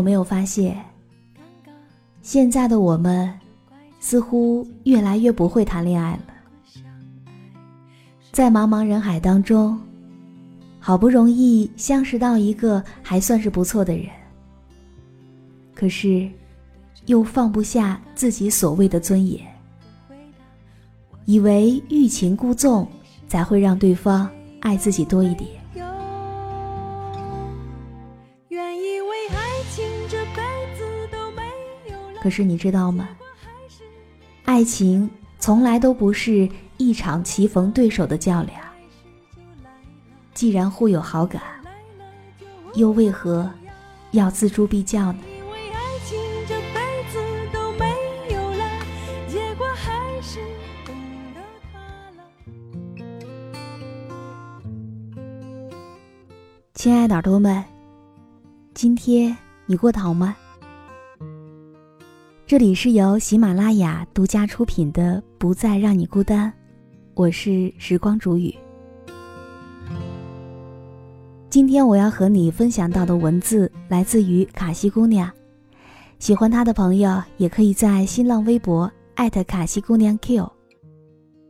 有没有发现，现在的我们似乎越来越不会谈恋爱了？在茫茫人海当中，好不容易相识到一个还算是不错的人，可是又放不下自己所谓的尊严，以为欲擒故纵才会让对方爱自己多一点。可是你知道吗？爱情从来都不是一场棋逢对手的较量。既然互有好感，又为何要锱铢必较呢？亲爱的耳朵们，今天你过得好吗？这里是由喜马拉雅独家出品的《不再让你孤单》，我是时光煮雨。今天我要和你分享到的文字来自于卡西姑娘，喜欢她的朋友也可以在新浪微博艾特卡西姑娘 Q。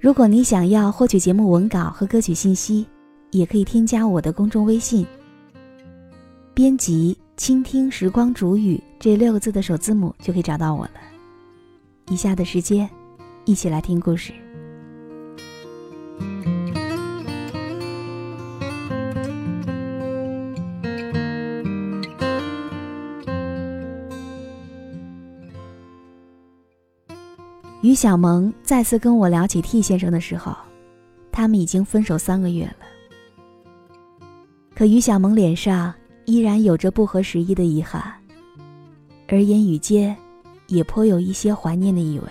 如果你想要获取节目文稿和歌曲信息，也可以添加我的公众微信，编辑。倾听时光煮雨这六个字的首字母就可以找到我了。以下的时间，一起来听故事。于小萌再次跟我聊起 T 先生的时候，他们已经分手三个月了。可于小萌脸上。依然有着不合时宜的遗憾，而言语间也颇有一些怀念的意味。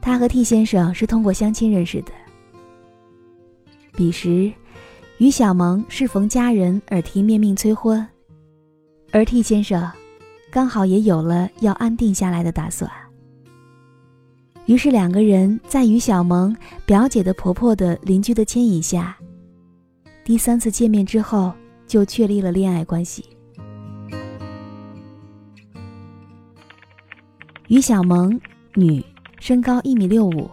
他和 T 先生是通过相亲认识的，彼时于小萌适逢家人耳提面命催婚，而 T 先生刚好也有了要安定下来的打算。于是两个人在于小萌表姐的婆婆的邻居的牵引下。第三次见面之后，就确立了恋爱关系。于小萌，女，身高一米六五，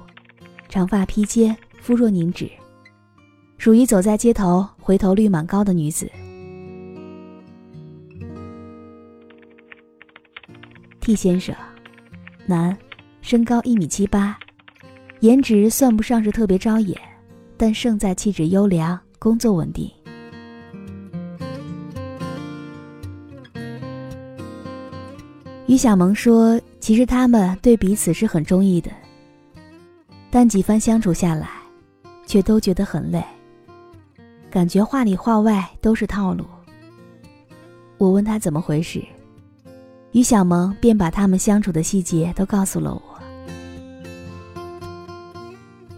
长发披肩，肤若凝脂，属于走在街头回头率蛮高的女子。T 先生，男，身高一米七八，颜值算不上是特别招眼，但胜在气质优良。工作稳定。于小萌说：“其实他们对彼此是很中意的，但几番相处下来，却都觉得很累，感觉话里话外都是套路。”我问他怎么回事，于小萌便把他们相处的细节都告诉了我。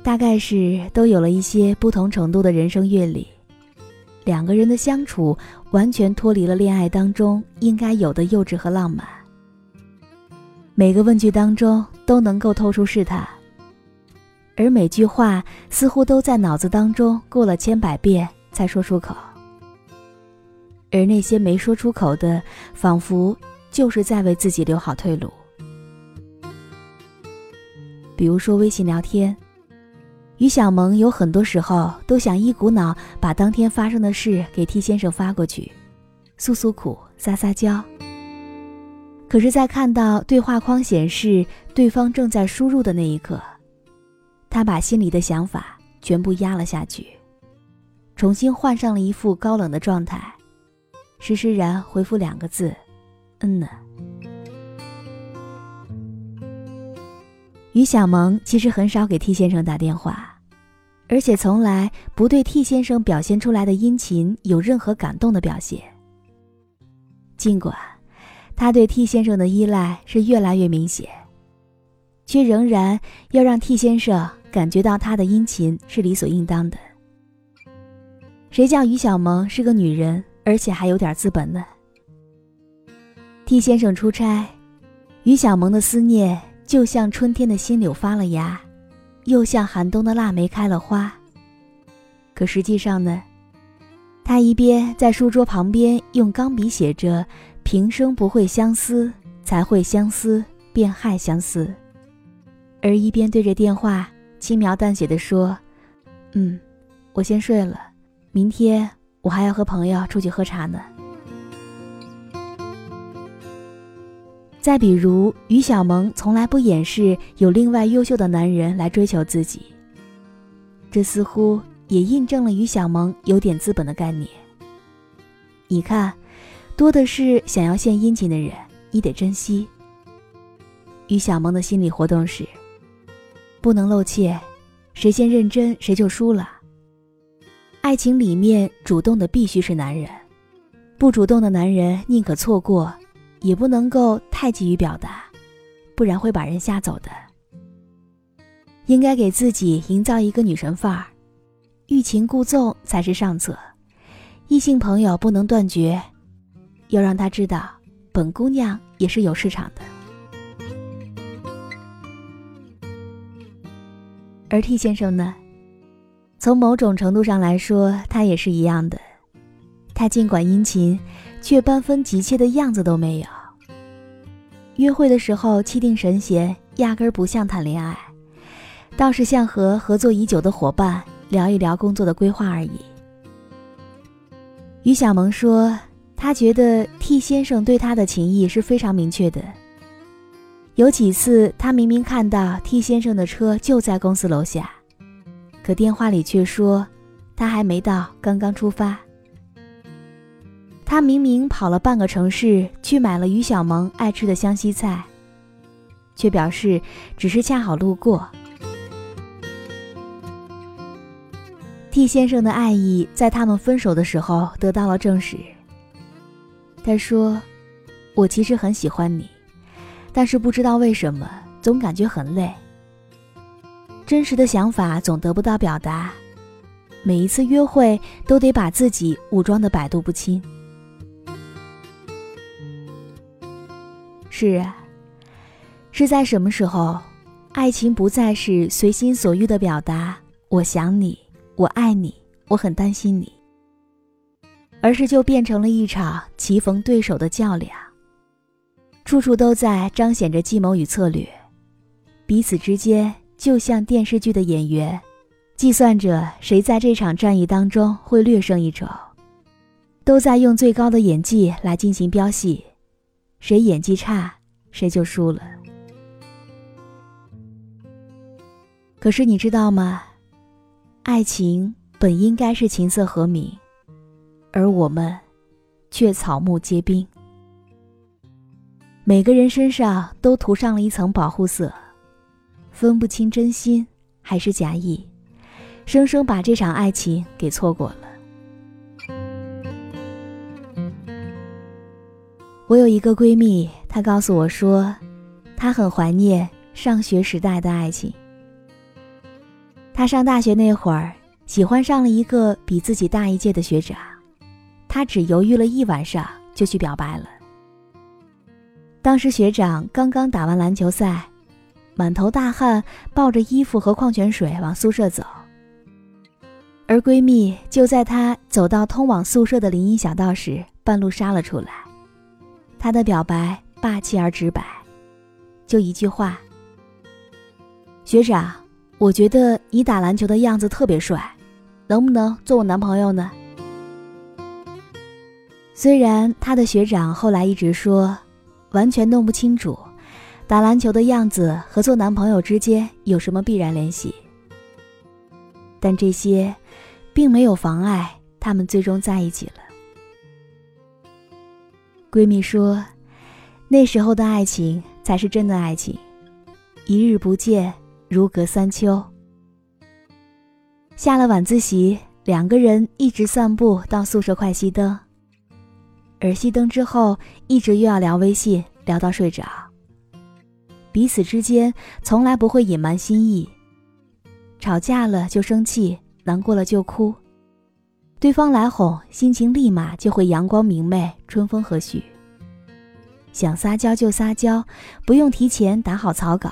大概是都有了一些不同程度的人生阅历，两个人的相处完全脱离了恋爱当中应该有的幼稚和浪漫。每个问句当中都能够透出试探，而每句话似乎都在脑子当中过了千百遍才说出口，而那些没说出口的，仿佛就是在为自己留好退路。比如说微信聊天。于小萌有很多时候都想一股脑把当天发生的事给 T 先生发过去，诉诉苦，撒撒娇。可是，在看到对话框显示对方正在输入的那一刻，他把心里的想法全部压了下去，重新换上了一副高冷的状态，施施然回复两个字：“嗯呢。”于小萌其实很少给 T 先生打电话。而且从来不对 T 先生表现出来的殷勤有任何感动的表现。尽管他对 T 先生的依赖是越来越明显，却仍然要让 T 先生感觉到他的殷勤是理所应当的。谁叫于小萌是个女人，而且还有点资本呢？T 先生出差，于小萌的思念就像春天的新柳发了芽。又像寒冬的腊梅开了花。可实际上呢，他一边在书桌旁边用钢笔写着“平生不会相思，才会相思便害相思”，而一边对着电话轻描淡写的说：“嗯，我先睡了，明天我还要和朋友出去喝茶呢。”再比如，于小萌从来不掩饰有另外优秀的男人来追求自己，这似乎也印证了于小萌有点资本的概念。你看，多的是想要献殷勤的人，你得珍惜。于小萌的心理活动是：不能露怯，谁先认真谁就输了。爱情里面主动的必须是男人，不主动的男人宁可错过。也不能够太急于表达，不然会把人吓走的。应该给自己营造一个女神范儿，欲擒故纵才是上策。异性朋友不能断绝，要让他知道本姑娘也是有市场的。而 T 先生呢，从某种程度上来说，他也是一样的。他尽管殷勤。却半分急切的样子都没有。约会的时候气定神闲，压根儿不像谈恋爱，倒是像和合作已久的伙伴聊一聊工作的规划而已。于小萌说，她觉得 T 先生对她的情谊是非常明确的。有几次，她明明看到 T 先生的车就在公司楼下，可电话里却说他还没到，刚刚出发。他明明跑了半个城市去买了于小萌爱吃的湘西菜，却表示只是恰好路过。T 先生的爱意在他们分手的时候得到了证实。他说：“我其实很喜欢你，但是不知道为什么总感觉很累。真实的想法总得不到表达，每一次约会都得把自己武装的百毒不侵。”是啊，是在什么时候，爱情不再是随心所欲的表达“我想你，我爱你，我很担心你”，而是就变成了一场棋逢对手的较量，处处都在彰显着计谋与策略，彼此之间就像电视剧的演员，计算着谁在这场战役当中会略胜一筹，都在用最高的演技来进行飙戏。谁演技差，谁就输了。可是你知道吗？爱情本应该是琴瑟和鸣，而我们却草木皆兵。每个人身上都涂上了一层保护色，分不清真心还是假意，生生把这场爱情给错过了。我有一个闺蜜，她告诉我说，她很怀念上学时代的爱情。她上大学那会儿，喜欢上了一个比自己大一届的学长，她只犹豫了一晚上就去表白了。当时学长刚刚打完篮球赛，满头大汗，抱着衣服和矿泉水往宿舍走，而闺蜜就在她走到通往宿舍的林荫小道时，半路杀了出来。他的表白霸气而直白，就一句话：“学长，我觉得你打篮球的样子特别帅，能不能做我男朋友呢？”虽然他的学长后来一直说，完全弄不清楚打篮球的样子和做男朋友之间有什么必然联系，但这些并没有妨碍他们最终在一起了。闺蜜说：“那时候的爱情才是真的爱情，一日不见如隔三秋。”下了晚自习，两个人一直散步到宿舍快熄灯，而熄灯之后，一直又要聊微信，聊到睡着。彼此之间从来不会隐瞒心意，吵架了就生气，难过了就哭。对方来哄，心情立马就会阳光明媚、春风和煦。想撒娇就撒娇，不用提前打好草稿，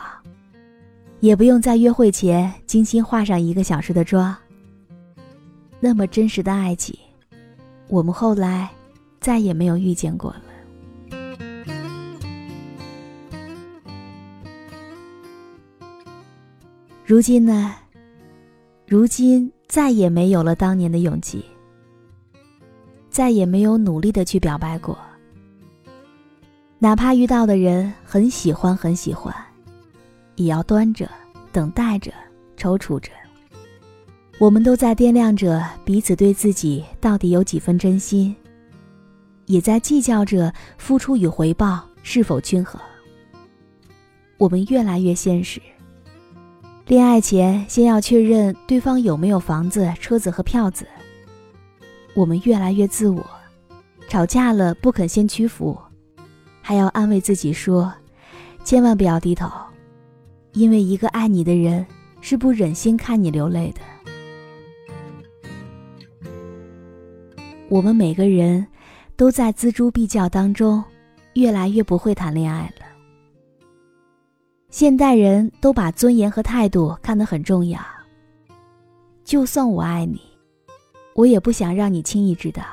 也不用在约会前精心化上一个小时的妆。那么真实的爱情，我们后来再也没有遇见过了。如今呢？如今再也没有了当年的勇气，再也没有努力的去表白过。哪怕遇到的人很喜欢很喜欢，也要端着、等待着、踌躇着。我们都在掂量着彼此对自己到底有几分真心，也在计较着付出与回报是否均衡。我们越来越现实。恋爱前先要确认对方有没有房子、车子和票子。我们越来越自我，吵架了不肯先屈服，还要安慰自己说：“千万不要低头，因为一个爱你的人是不忍心看你流泪的。”我们每个人都在锱铢必较当中，越来越不会谈恋爱了。现代人都把尊严和态度看得很重要。就算我爱你，我也不想让你轻易知道。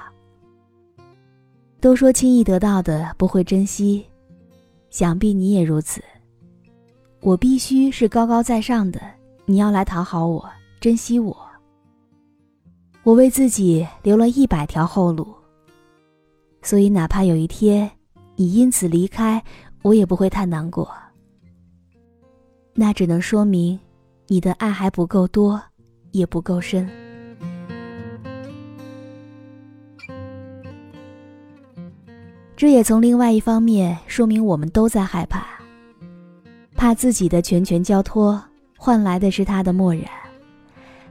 都说轻易得到的不会珍惜，想必你也如此。我必须是高高在上的，你要来讨好我，珍惜我。我为自己留了一百条后路，所以哪怕有一天你因此离开，我也不会太难过。那只能说明，你的爱还不够多，也不够深。这也从另外一方面说明，我们都在害怕，怕自己的拳拳交托换来的是他的漠然，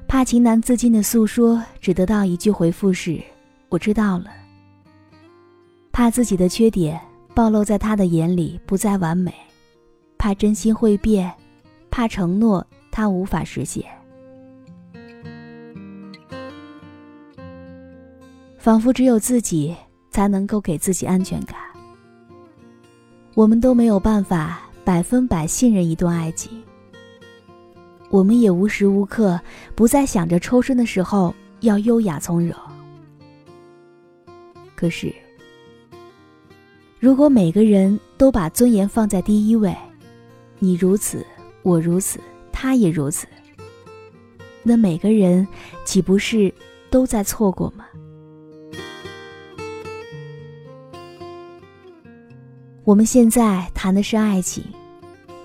怕情难自禁的诉说只得到一句回复是“我知道了”，怕自己的缺点暴露在他的眼里不再完美，怕真心会变。怕承诺他无法实现，仿佛只有自己才能够给自己安全感。我们都没有办法百分百信任一段爱情，我们也无时无刻不在想着抽身的时候要优雅从容。可是，如果每个人都把尊严放在第一位，你如此。我如此，他也如此。那每个人岂不是都在错过吗？我们现在谈的是爱情，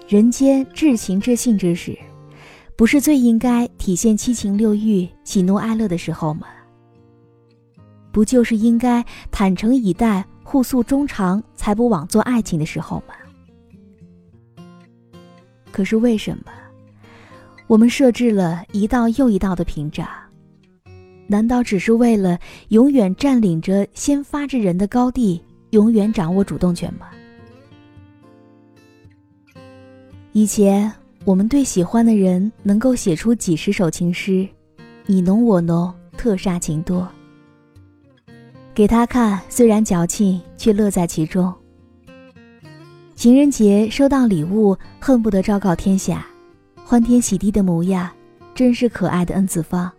人间至情至性之事，不是最应该体现七情六欲、喜怒哀乐的时候吗？不就是应该坦诚以待、互诉衷肠，才不枉做爱情的时候吗？可是为什么，我们设置了一道又一道的屏障？难道只是为了永远占领着先发制人的高地，永远掌握主动权吗？以前我们对喜欢的人能够写出几十首情诗，你侬我侬，特煞情多。给他看，虽然矫情，却乐在其中。情人节收到礼物，恨不得昭告天下，欢天喜地的模样，真是可爱的 N 次方。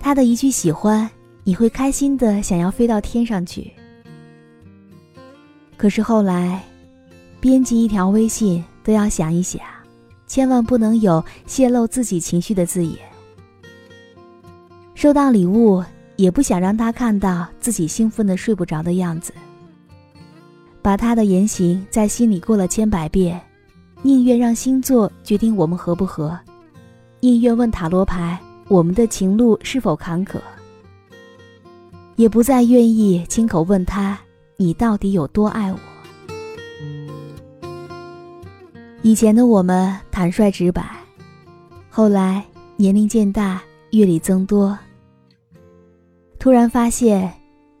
他的一句喜欢，你会开心的想要飞到天上去。可是后来，编辑一条微信都要想一想，千万不能有泄露自己情绪的字眼。收到礼物，也不想让他看到自己兴奋的睡不着的样子。把他的言行在心里过了千百遍，宁愿让星座决定我们合不合，宁愿问塔罗牌我们的情路是否坎坷，也不再愿意亲口问他你到底有多爱我。以前的我们坦率直白，后来年龄渐大，阅历增多，突然发现，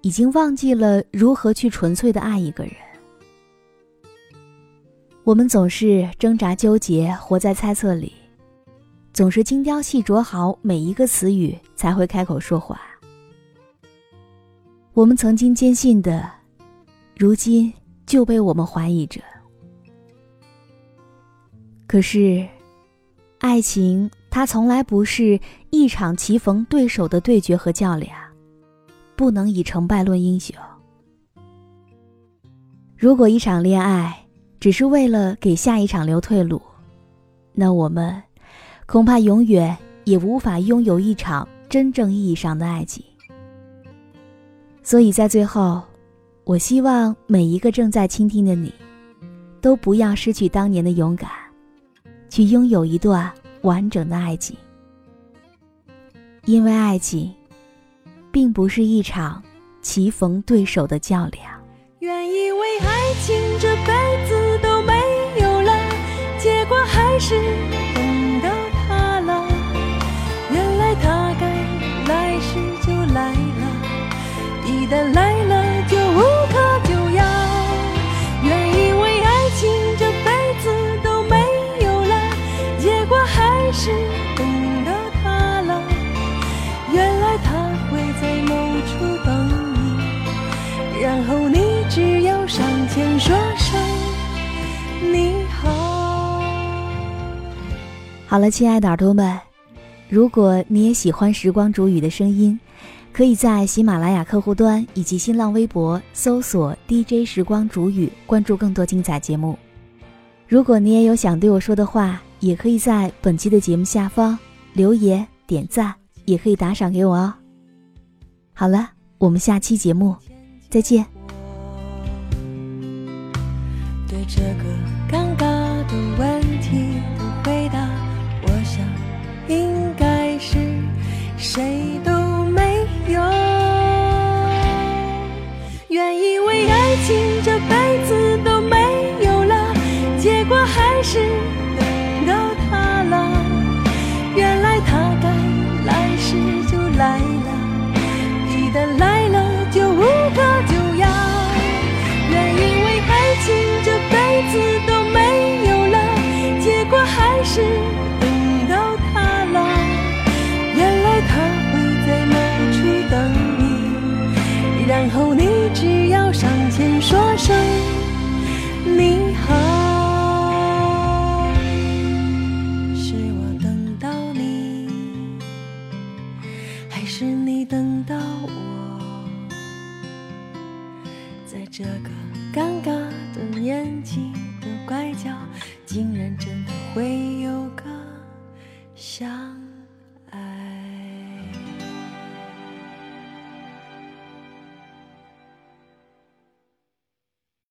已经忘记了如何去纯粹的爱一个人。我们总是挣扎纠结，活在猜测里，总是精雕细琢好每一个词语才会开口说话。我们曾经坚信的，如今就被我们怀疑着。可是，爱情它从来不是一场棋逢对手的对决和较量，不能以成败论英雄。如果一场恋爱只是为了给下一场留退路，那我们恐怕永远也无法拥有一场真正意义上的爱情。所以在最后，我希望每一个正在倾听的你，都不要失去当年的勇敢，去拥有一段完整的爱情。因为爱情，并不是一场棋逢对手的较量。原以为爱情这辈子都没有了，结果还是好了，亲爱的耳朵们，如果你也喜欢时光煮雨的声音，可以在喜马拉雅客户端以及新浪微博搜索 DJ 时光煮雨，关注更多精彩节目。如果你也有想对我说的话，也可以在本期的节目下方留言点赞，也可以打赏给我哦。好了，我们下期节目再见。谁都后你只要上前说声你好。